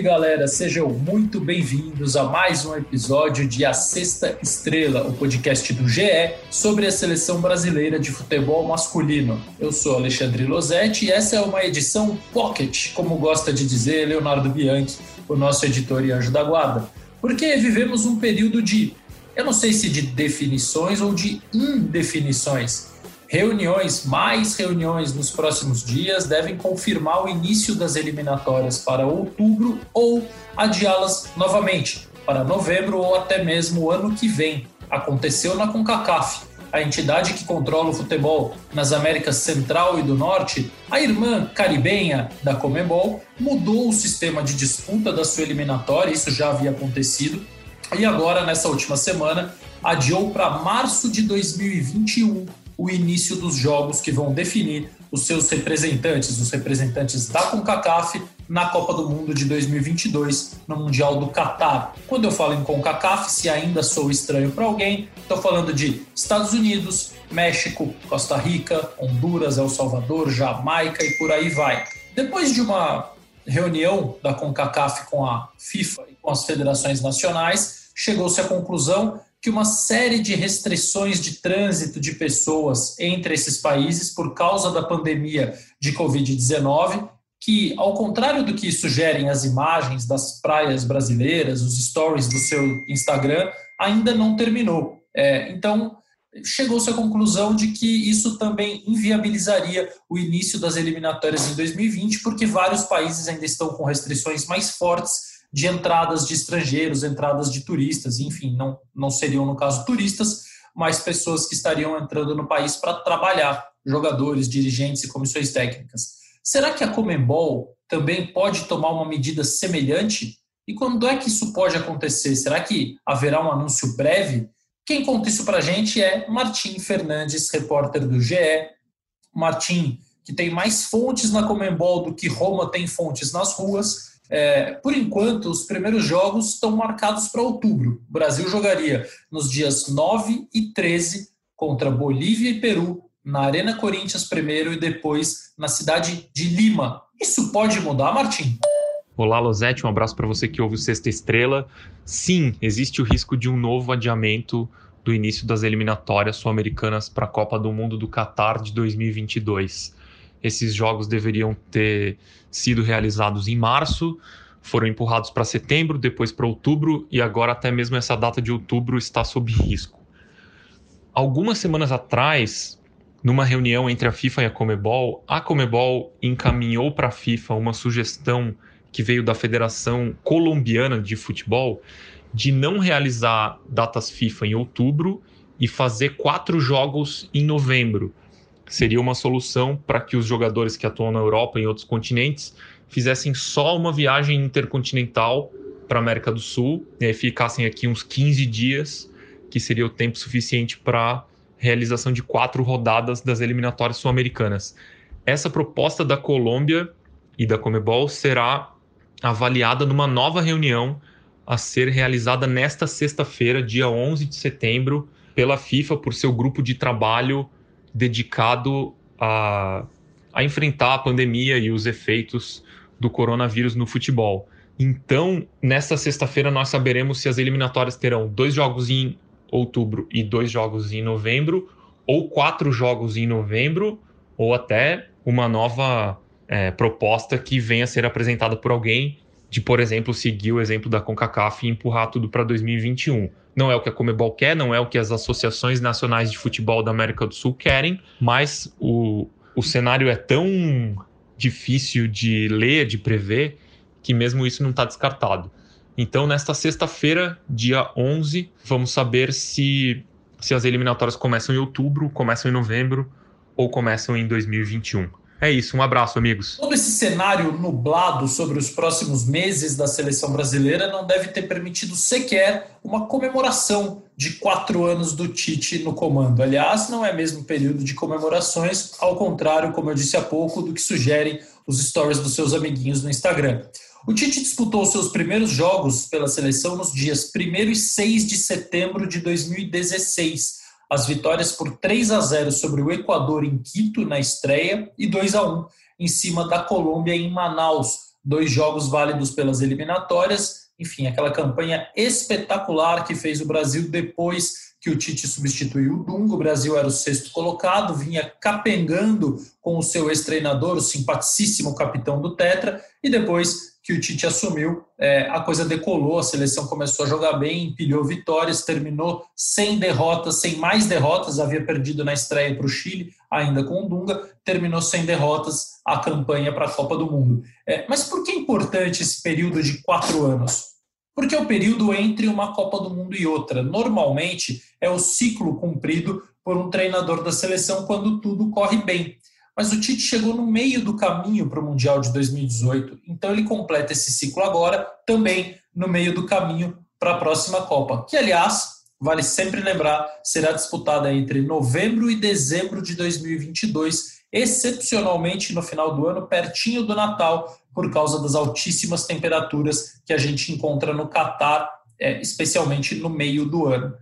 Salve galera, sejam muito bem-vindos a mais um episódio de A Sexta Estrela, o podcast do GE sobre a seleção brasileira de futebol masculino. Eu sou Alexandre Losetti e essa é uma edição pocket, como gosta de dizer Leonardo Bianchi, o nosso editor e anjo da guarda, porque vivemos um período de, eu não sei se de definições ou de indefinições Reuniões, mais reuniões nos próximos dias devem confirmar o início das eliminatórias para outubro ou adiá-las novamente para novembro ou até mesmo o ano que vem. Aconteceu na CONCACAF, a entidade que controla o futebol nas Américas Central e do Norte, a irmã caribenha da Comebol, mudou o sistema de disputa da sua eliminatória, isso já havia acontecido, e agora, nessa última semana, adiou para março de 2021 o início dos jogos que vão definir os seus representantes, os representantes da CONCACAF na Copa do Mundo de 2022, no Mundial do Catar. Quando eu falo em CONCACAF, se ainda sou estranho para alguém, estou falando de Estados Unidos, México, Costa Rica, Honduras, El Salvador, Jamaica e por aí vai. Depois de uma reunião da CONCACAF com a FIFA e com as federações nacionais, chegou-se à conclusão que uma série de restrições de trânsito de pessoas entre esses países por causa da pandemia de Covid-19, que, ao contrário do que sugerem as imagens das praias brasileiras, os stories do seu Instagram, ainda não terminou. É, então, chegou-se à conclusão de que isso também inviabilizaria o início das eliminatórias em 2020, porque vários países ainda estão com restrições mais fortes de entradas de estrangeiros, entradas de turistas, enfim, não, não seriam, no caso, turistas, mas pessoas que estariam entrando no país para trabalhar, jogadores, dirigentes e comissões técnicas. Será que a Comembol também pode tomar uma medida semelhante? E quando é que isso pode acontecer? Será que haverá um anúncio breve? Quem conta isso para a gente é Martim Fernandes, repórter do GE. Martim, que tem mais fontes na Comembol do que Roma tem fontes nas ruas, é, por enquanto, os primeiros jogos estão marcados para outubro. O Brasil jogaria nos dias 9 e 13 contra Bolívia e Peru, na Arena Corinthians primeiro e depois na cidade de Lima. Isso pode mudar, Martim? Olá, Losete, um abraço para você que ouve o Sexta Estrela. Sim, existe o risco de um novo adiamento do início das eliminatórias sul-americanas para a Copa do Mundo do Catar de 2022. Esses jogos deveriam ter sido realizados em março, foram empurrados para setembro, depois para outubro e agora até mesmo essa data de outubro está sob risco. Algumas semanas atrás, numa reunião entre a FIFA e a Comebol, a Comebol encaminhou para a FIFA uma sugestão que veio da Federação Colombiana de Futebol de não realizar datas FIFA em outubro e fazer quatro jogos em novembro, seria uma solução para que os jogadores que atuam na Europa e em outros continentes fizessem só uma viagem intercontinental para a América do Sul e aí ficassem aqui uns 15 dias, que seria o tempo suficiente para realização de quatro rodadas das eliminatórias sul-americanas. Essa proposta da Colômbia e da Comebol será avaliada numa nova reunião a ser realizada nesta sexta-feira, dia 11 de setembro, pela FIFA por seu grupo de trabalho dedicado a, a enfrentar a pandemia e os efeitos do coronavírus no futebol. Então, nesta sexta-feira, nós saberemos se as eliminatórias terão dois jogos em outubro e dois jogos em novembro, ou quatro jogos em novembro, ou até uma nova é, proposta que venha a ser apresentada por alguém de, por exemplo, seguir o exemplo da CONCACAF e empurrar tudo para 2021. Não é o que a Comebol quer, não é o que as associações nacionais de futebol da América do Sul querem, mas o, o cenário é tão difícil de ler, de prever, que mesmo isso não está descartado. Então, nesta sexta-feira, dia 11, vamos saber se, se as eliminatórias começam em outubro, começam em novembro ou começam em 2021. É isso, um abraço, amigos. Todo esse cenário nublado sobre os próximos meses da seleção brasileira não deve ter permitido sequer uma comemoração de quatro anos do Tite no comando. Aliás, não é mesmo período de comemorações, ao contrário, como eu disse há pouco, do que sugerem os stories dos seus amiguinhos no Instagram. O Tite disputou seus primeiros jogos pela seleção nos dias 1 e 6 de setembro de 2016 as vitórias por 3 a 0 sobre o Equador em Quito na estreia e 2 a 1 em cima da Colômbia em Manaus dois jogos válidos pelas eliminatórias, enfim, aquela campanha espetacular que fez o Brasil depois que o Tite substituiu o Dunga. O Brasil era o sexto colocado, vinha capengando com o seu ex-treinador, o simpaticíssimo capitão do Tetra, e depois que o Tite assumiu, é, a coisa decolou, a seleção começou a jogar bem, empilhou vitórias, terminou sem derrotas, sem mais derrotas, havia perdido na estreia para o Chile, ainda com o Dunga, terminou sem derrotas a campanha para a Copa do Mundo. É, mas por que é importante esse período de quatro anos? Porque é o período entre uma Copa do Mundo e outra. Normalmente é o ciclo cumprido por um treinador da seleção quando tudo corre bem. Mas o Tite chegou no meio do caminho para o Mundial de 2018, então ele completa esse ciclo agora, também no meio do caminho para a próxima Copa, que aliás, vale sempre lembrar, será disputada entre novembro e dezembro de 2022, excepcionalmente no final do ano, pertinho do Natal, por causa das altíssimas temperaturas que a gente encontra no Catar, é, especialmente no meio do ano.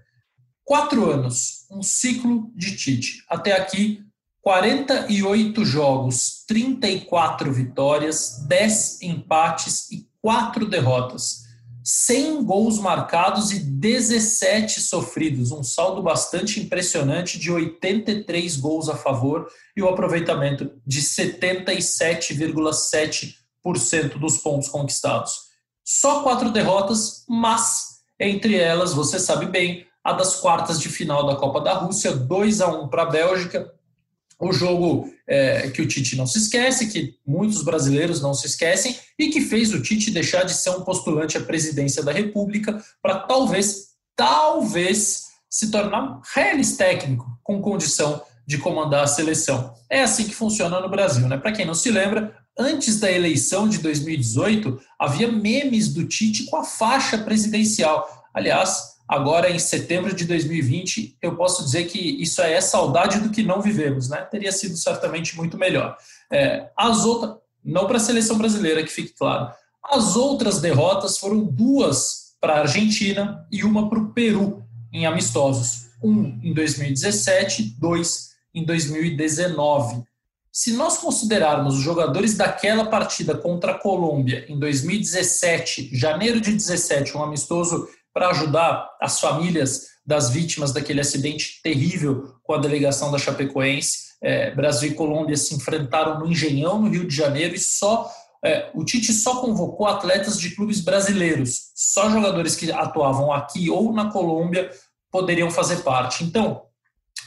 Quatro anos, um ciclo de Tite. Até aqui, 48 jogos, 34 vitórias, 10 empates e 4 derrotas. 100 gols marcados e 17 sofridos, um saldo bastante impressionante de 83 gols a favor e o aproveitamento de 77,7% dos pontos conquistados. Só quatro derrotas, mas entre elas, você sabe bem, a das quartas de final da Copa da Rússia, 2 a 1 para a Bélgica. O jogo é, que o Tite não se esquece, que muitos brasileiros não se esquecem, e que fez o Tite deixar de ser um postulante à presidência da República para talvez, talvez, se tornar reles técnico com condição de comandar a seleção. É assim que funciona no Brasil, né? Para quem não se lembra, antes da eleição de 2018, havia memes do Tite com a faixa presidencial. Aliás, agora em setembro de 2020, eu posso dizer que isso é saudade do que não vivemos, né? Teria sido certamente muito melhor. É, as outras, não para a seleção brasileira, que fique claro. As outras derrotas foram duas para a Argentina e uma para o Peru em amistosos. Um em 2017, dois em 2019. Se nós considerarmos os jogadores daquela partida contra a Colômbia em 2017, janeiro de 17, um amistoso para ajudar as famílias das vítimas daquele acidente terrível com a delegação da Chapecoense, é, Brasil e Colômbia se enfrentaram no Engenhão, no Rio de Janeiro, e só é, o Tite só convocou atletas de clubes brasileiros. Só jogadores que atuavam aqui ou na Colômbia poderiam fazer parte. Então,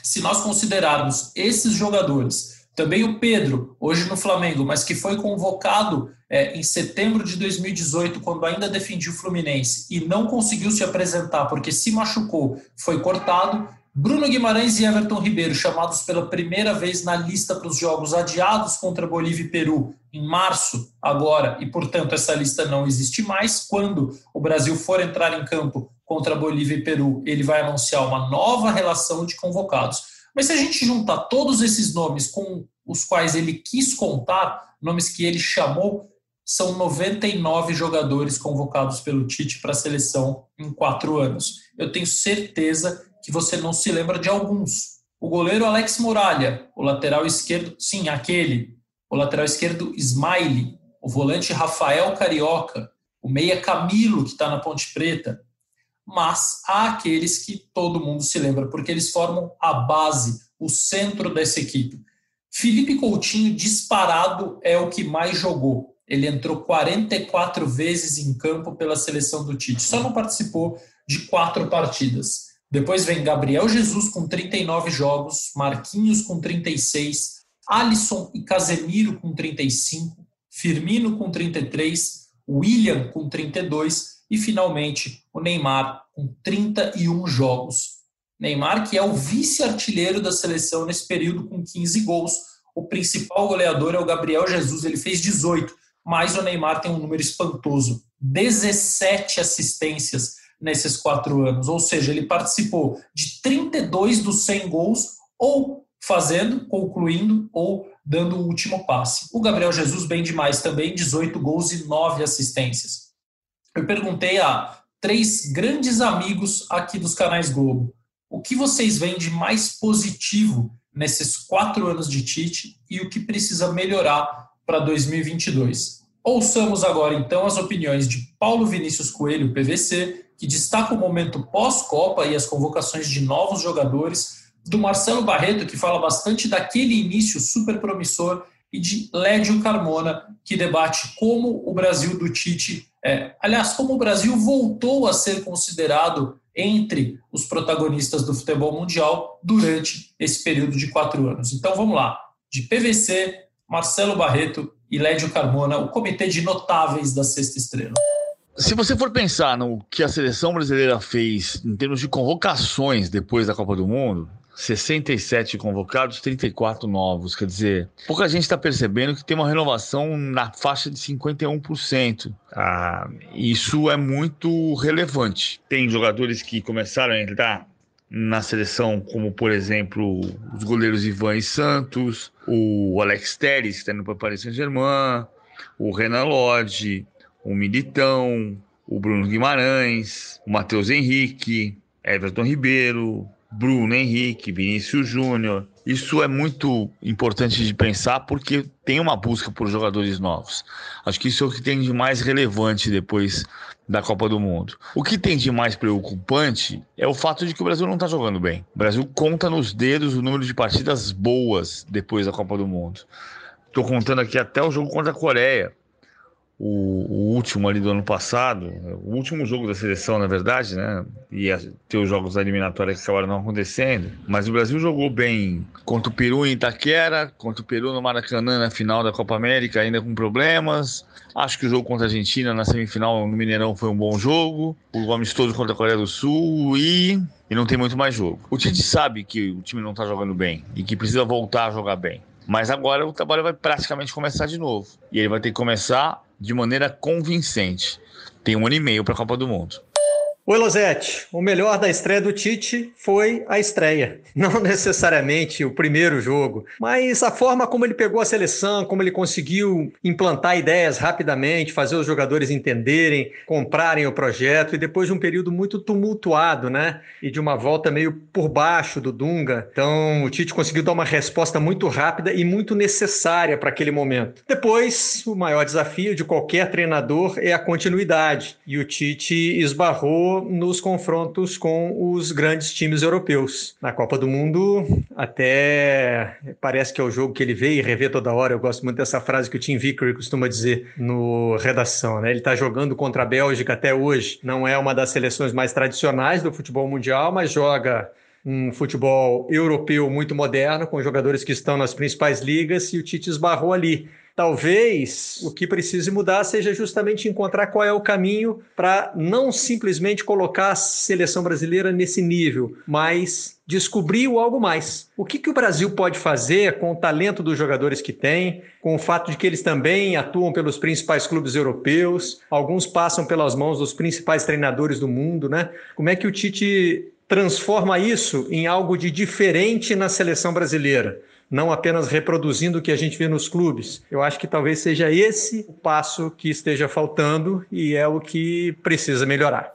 se nós considerarmos esses jogadores também o Pedro, hoje no Flamengo, mas que foi convocado é, em setembro de 2018, quando ainda defendia o Fluminense, e não conseguiu se apresentar porque se machucou, foi cortado. Bruno Guimarães e Everton Ribeiro, chamados pela primeira vez na lista para os jogos adiados contra Bolívia e Peru em março, agora, e portanto essa lista não existe mais. Quando o Brasil for entrar em campo contra Bolívia e Peru, ele vai anunciar uma nova relação de convocados. Mas se a gente juntar todos esses nomes com os quais ele quis contar, nomes que ele chamou, são 99 jogadores convocados pelo Tite para a seleção em quatro anos. Eu tenho certeza que você não se lembra de alguns. O goleiro Alex Muralha, o lateral esquerdo, sim, aquele. O lateral esquerdo Smiley, o volante Rafael Carioca, o meia Camilo, que está na Ponte Preta, mas há aqueles que todo mundo se lembra, porque eles formam a base, o centro dessa equipe. Felipe Coutinho, disparado, é o que mais jogou. Ele entrou 44 vezes em campo pela seleção do Tite, só não participou de quatro partidas. Depois vem Gabriel Jesus com 39 jogos, Marquinhos com 36, Alisson e Casemiro com 35, Firmino com 33, William com 32 e finalmente o Neymar com 31 jogos. Neymar, que é o vice-artilheiro da seleção nesse período com 15 gols. O principal goleador é o Gabriel Jesus, ele fez 18, mas o Neymar tem um número espantoso: 17 assistências nesses quatro anos. Ou seja, ele participou de 32 dos 100 gols, ou fazendo, concluindo, ou dando o último passe. O Gabriel Jesus, bem demais também, 18 gols e 9 assistências eu perguntei a três grandes amigos aqui dos canais Globo o que vocês veem de mais positivo nesses quatro anos de Tite e o que precisa melhorar para 2022. Ouçamos agora então as opiniões de Paulo Vinícius Coelho, PVC, que destaca o momento pós-Copa e as convocações de novos jogadores, do Marcelo Barreto, que fala bastante daquele início super promissor, e de Lédio Carmona, que debate como o Brasil do Tite, é, aliás, como o Brasil voltou a ser considerado entre os protagonistas do futebol mundial durante esse período de quatro anos. Então vamos lá, de PVC, Marcelo Barreto e Lédio Carmona, o comitê de notáveis da Sexta Estrela. Se você for pensar no que a seleção brasileira fez em termos de convocações depois da Copa do Mundo, 67 convocados, 34 novos. Quer dizer, pouca gente está percebendo que tem uma renovação na faixa de 51%. Ah, isso é muito relevante. Tem jogadores que começaram a entrar na seleção, como por exemplo os goleiros Ivan e Santos, o Alex Telles, que está indo para Paris Saint-Germain, o Renan Lodge, o Militão, o Bruno Guimarães, o Matheus Henrique, Everton Ribeiro, Bruno Henrique, Vinícius Júnior. Isso é muito importante de pensar porque tem uma busca por jogadores novos. Acho que isso é o que tem de mais relevante depois da Copa do Mundo. O que tem de mais preocupante é o fato de que o Brasil não está jogando bem. O Brasil conta nos dedos o número de partidas boas depois da Copa do Mundo. Estou contando aqui até o jogo contra a Coreia o, o, último ali do ano passado, o último jogo da seleção, na verdade, né? Ia ter os jogos da eliminatória que acabaram não acontecendo. Mas o Brasil jogou bem contra o Peru em Itaquera, contra o Peru no Maracanã na final da Copa América, ainda com problemas. Acho que o jogo contra a Argentina na semifinal no Mineirão foi um bom jogo. O amistoso contra a Coreia do Sul e e não tem muito mais jogo. O Tite sabe que o time não está jogando bem e que precisa voltar a jogar bem. Mas agora o trabalho vai praticamente começar de novo. E ele vai ter que começar de maneira convincente. Tem um ano e meio para a Copa do Mundo. Oi, Losete. O melhor da estreia do Tite foi a estreia. Não necessariamente o primeiro jogo, mas a forma como ele pegou a seleção, como ele conseguiu implantar ideias rapidamente, fazer os jogadores entenderem, comprarem o projeto e depois de um período muito tumultuado, né? E de uma volta meio por baixo do Dunga. Então, o Tite conseguiu dar uma resposta muito rápida e muito necessária para aquele momento. Depois, o maior desafio de qualquer treinador é a continuidade. E o Tite esbarrou nos confrontos com os grandes times europeus. Na Copa do Mundo, até parece que é o jogo que ele vê e revê toda hora. Eu gosto muito dessa frase que o Tim Vickery costuma dizer no redação. Né? Ele está jogando contra a Bélgica até hoje. Não é uma das seleções mais tradicionais do futebol mundial, mas joga um futebol europeu muito moderno, com jogadores que estão nas principais ligas, e o Tite esbarrou ali. Talvez o que precise mudar seja justamente encontrar qual é o caminho para não simplesmente colocar a seleção brasileira nesse nível, mas descobrir algo mais. O que, que o Brasil pode fazer com o talento dos jogadores que tem, com o fato de que eles também atuam pelos principais clubes europeus, alguns passam pelas mãos dos principais treinadores do mundo, né? Como é que o Tite transforma isso em algo de diferente na seleção brasileira? Não apenas reproduzindo o que a gente vê nos clubes. Eu acho que talvez seja esse o passo que esteja faltando e é o que precisa melhorar.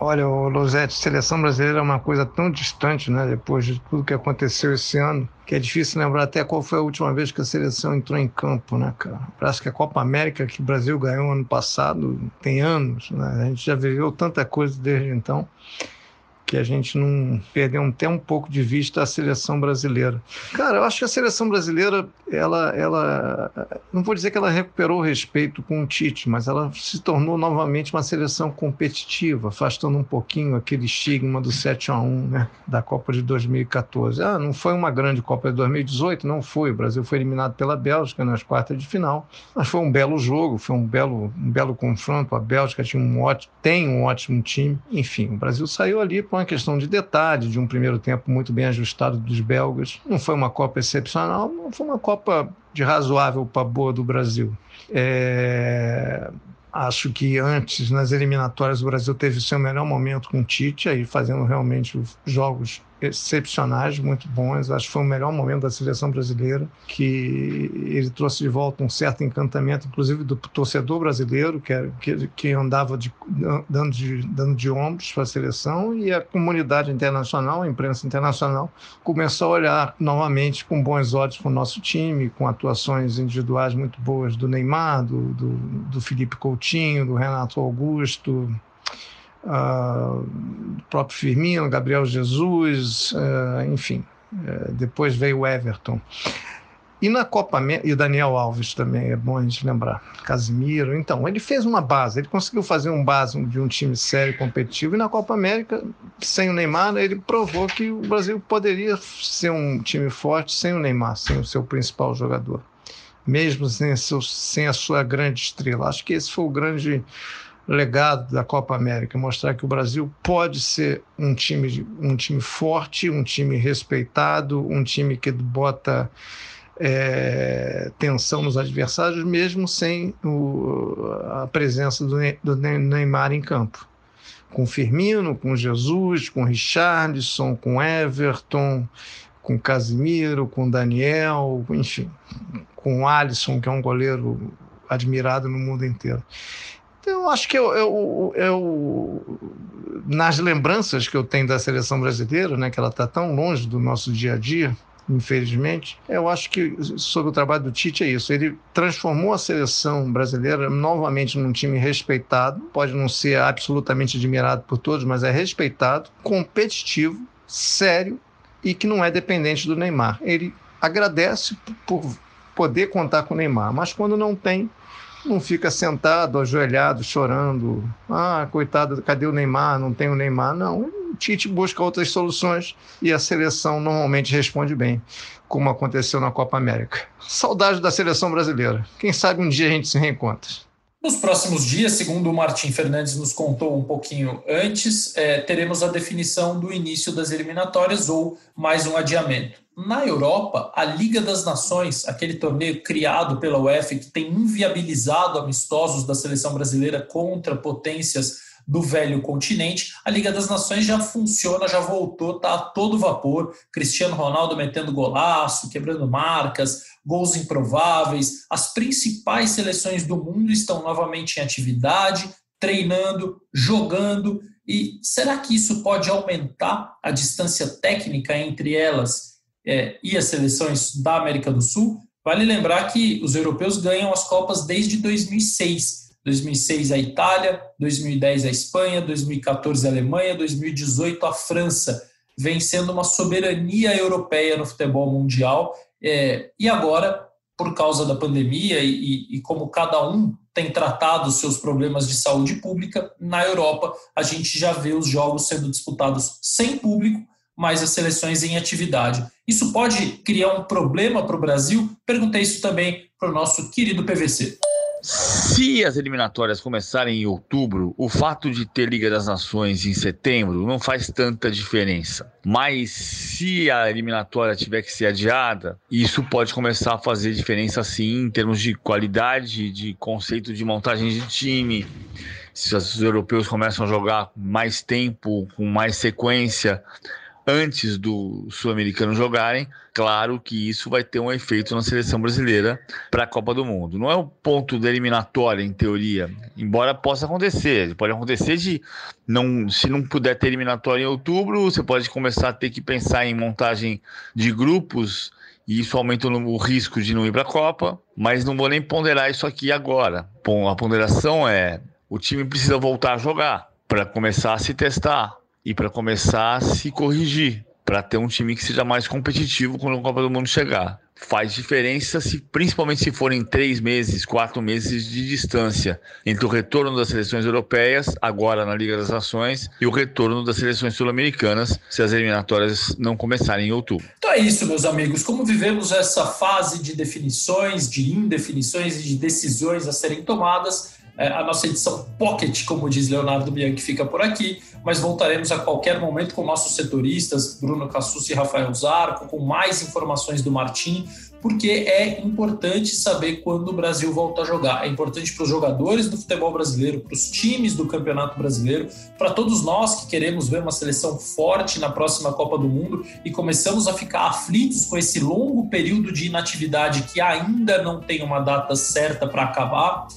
Olha, Losete, seleção brasileira é uma coisa tão distante, né? Depois de tudo que aconteceu esse ano, que é difícil lembrar até qual foi a última vez que a seleção entrou em campo, né, cara? Parece que a Copa América que o Brasil ganhou ano passado tem anos, né? A gente já viveu tanta coisa desde então que a gente não perdeu até um pouco de vista a seleção brasileira. Cara, eu acho que a seleção brasileira, ela, ela, não vou dizer que ela recuperou o respeito com o Tite, mas ela se tornou novamente uma seleção competitiva, afastando um pouquinho aquele estigma do 7 a 1 né, da Copa de 2014. Ah, não foi uma grande Copa de 2018, não foi. O Brasil foi eliminado pela Bélgica nas quartas de final, mas foi um belo jogo, foi um belo, um belo confronto. A Bélgica tinha um ótimo, tem um ótimo time. Enfim, o Brasil saiu ali com uma questão de detalhe, de um primeiro tempo muito bem ajustado dos belgas. Não foi uma Copa excepcional, não foi uma Copa de razoável para boa do Brasil. É... Acho que antes, nas eliminatórias, o Brasil teve seu melhor momento com o Tite, aí fazendo realmente jogos excepcionais, muito bons. Acho que foi o melhor momento da seleção brasileira, que ele trouxe de volta um certo encantamento, inclusive do torcedor brasileiro, que, era, que, que andava de, dando, de, dando de ombros para a seleção, e a comunidade internacional, a imprensa internacional, começou a olhar novamente com bons olhos para o nosso time, com atuações individuais muito boas do Neymar, do, do, do Felipe Coutinho, do Renato Augusto, uh, próprio Firmino, Gabriel Jesus, uh, enfim. Uh, depois veio o Everton. E na Copa e o Daniel Alves também, é bom a gente lembrar. Casimiro. Então, ele fez uma base, ele conseguiu fazer um base de um time sério competitivo. E na Copa América, sem o Neymar, ele provou que o Brasil poderia ser um time forte sem o Neymar, sem o seu principal jogador. Mesmo sem, seu, sem a sua grande estrela. Acho que esse foi o grande legado da Copa América, mostrar que o Brasil pode ser um time, um time forte, um time respeitado, um time que bota é, tensão nos adversários, mesmo sem o, a presença do, do Neymar em campo. Com Firmino, com Jesus, com Richarlison, com Everton, com Casimiro, com Daniel, enfim, com Alisson, que é um goleiro admirado no mundo inteiro. Eu acho que eu, eu, eu, nas lembranças que eu tenho da seleção brasileira, né, que ela está tão longe do nosso dia a dia, infelizmente, eu acho que sobre o trabalho do Tite é isso. Ele transformou a seleção brasileira novamente num time respeitado, pode não ser absolutamente admirado por todos, mas é respeitado, competitivo, sério e que não é dependente do Neymar. Ele agradece por poder contar com o Neymar, mas quando não tem, não fica sentado, ajoelhado, chorando. Ah, coitado, cadê o Neymar? Não tem o Neymar. Não, o Tite busca outras soluções e a seleção normalmente responde bem, como aconteceu na Copa América. Saudade da seleção brasileira. Quem sabe um dia a gente se reencontra. Nos próximos dias, segundo o Martim Fernandes nos contou um pouquinho antes, é, teremos a definição do início das eliminatórias ou mais um adiamento. Na Europa, a Liga das Nações, aquele torneio criado pela UEFA que tem inviabilizado amistosos da seleção brasileira contra potências do velho continente, a Liga das Nações já funciona, já voltou, está a todo vapor. Cristiano Ronaldo metendo golaço, quebrando marcas, gols improváveis. As principais seleções do mundo estão novamente em atividade, treinando, jogando. E será que isso pode aumentar a distância técnica entre elas é, e as seleções da América do Sul, vale lembrar que os europeus ganham as Copas desde 2006. 2006 a Itália, 2010 a Espanha, 2014 a Alemanha, 2018 a França, vencendo uma soberania europeia no futebol mundial. É, e agora, por causa da pandemia e, e como cada um tem tratado seus problemas de saúde pública, na Europa a gente já vê os jogos sendo disputados sem público mais as seleções em atividade. Isso pode criar um problema para o Brasil? Perguntei isso também para o nosso querido PVC. Se as eliminatórias começarem em outubro, o fato de ter Liga das Nações em setembro não faz tanta diferença. Mas se a eliminatória tiver que ser adiada, isso pode começar a fazer diferença sim em termos de qualidade, de conceito de montagem de time. Se os europeus começam a jogar mais tempo, com mais sequência, antes do sul-americano jogarem, claro que isso vai ter um efeito na seleção brasileira para a Copa do Mundo. Não é o ponto da eliminatória, em teoria, embora possa acontecer. Pode acontecer de, não, se não puder ter eliminatória em outubro, você pode começar a ter que pensar em montagem de grupos e isso aumenta o risco de não ir para a Copa, mas não vou nem ponderar isso aqui agora. Bom, a ponderação é: o time precisa voltar a jogar para começar a se testar, e para começar a se corrigir, para ter um time que seja mais competitivo quando a Copa do Mundo chegar. Faz diferença, se, principalmente se forem três meses, quatro meses de distância entre o retorno das seleções europeias, agora na Liga das Nações, e o retorno das seleções sul-americanas, se as eliminatórias não começarem em outubro. Então é isso, meus amigos. Como vivemos essa fase de definições, de indefinições e de decisões a serem tomadas, a nossa edição pocket, como diz Leonardo Bianchi, fica por aqui, mas voltaremos a qualquer momento com nossos setoristas, Bruno Cassus e Rafael Zarco, com mais informações do Martim, porque é importante saber quando o Brasil volta a jogar. É importante para os jogadores do futebol brasileiro, para os times do Campeonato Brasileiro, para todos nós que queremos ver uma seleção forte na próxima Copa do Mundo e começamos a ficar aflitos com esse longo período de inatividade que ainda não tem uma data certa para acabar.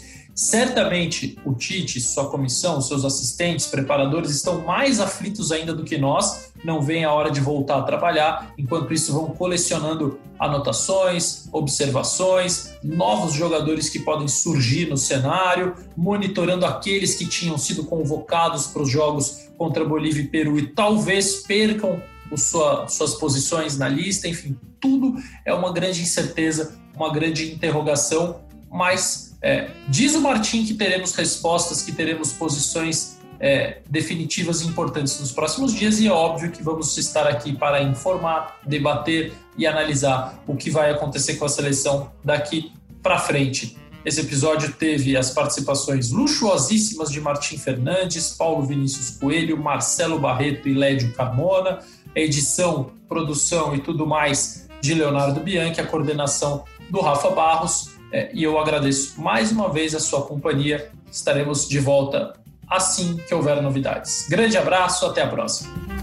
Certamente o Tite, sua comissão, seus assistentes, preparadores estão mais aflitos ainda do que nós, não vem a hora de voltar a trabalhar, enquanto isso vão colecionando anotações, observações, novos jogadores que podem surgir no cenário, monitorando aqueles que tinham sido convocados para os jogos contra Bolívia e Peru e talvez percam sua, suas posições na lista, enfim, tudo é uma grande incerteza, uma grande interrogação, mas é, diz o Martim que teremos respostas, que teremos posições é, definitivas e importantes nos próximos dias, e é óbvio que vamos estar aqui para informar, debater e analisar o que vai acontecer com a seleção daqui para frente. Esse episódio teve as participações luxuosíssimas de Martim Fernandes, Paulo Vinícius Coelho, Marcelo Barreto e Lédio Carmona, edição, produção e tudo mais de Leonardo Bianchi, a coordenação do Rafa Barros. É, e eu agradeço mais uma vez a sua companhia. Estaremos de volta assim que houver novidades. Grande abraço, até a próxima.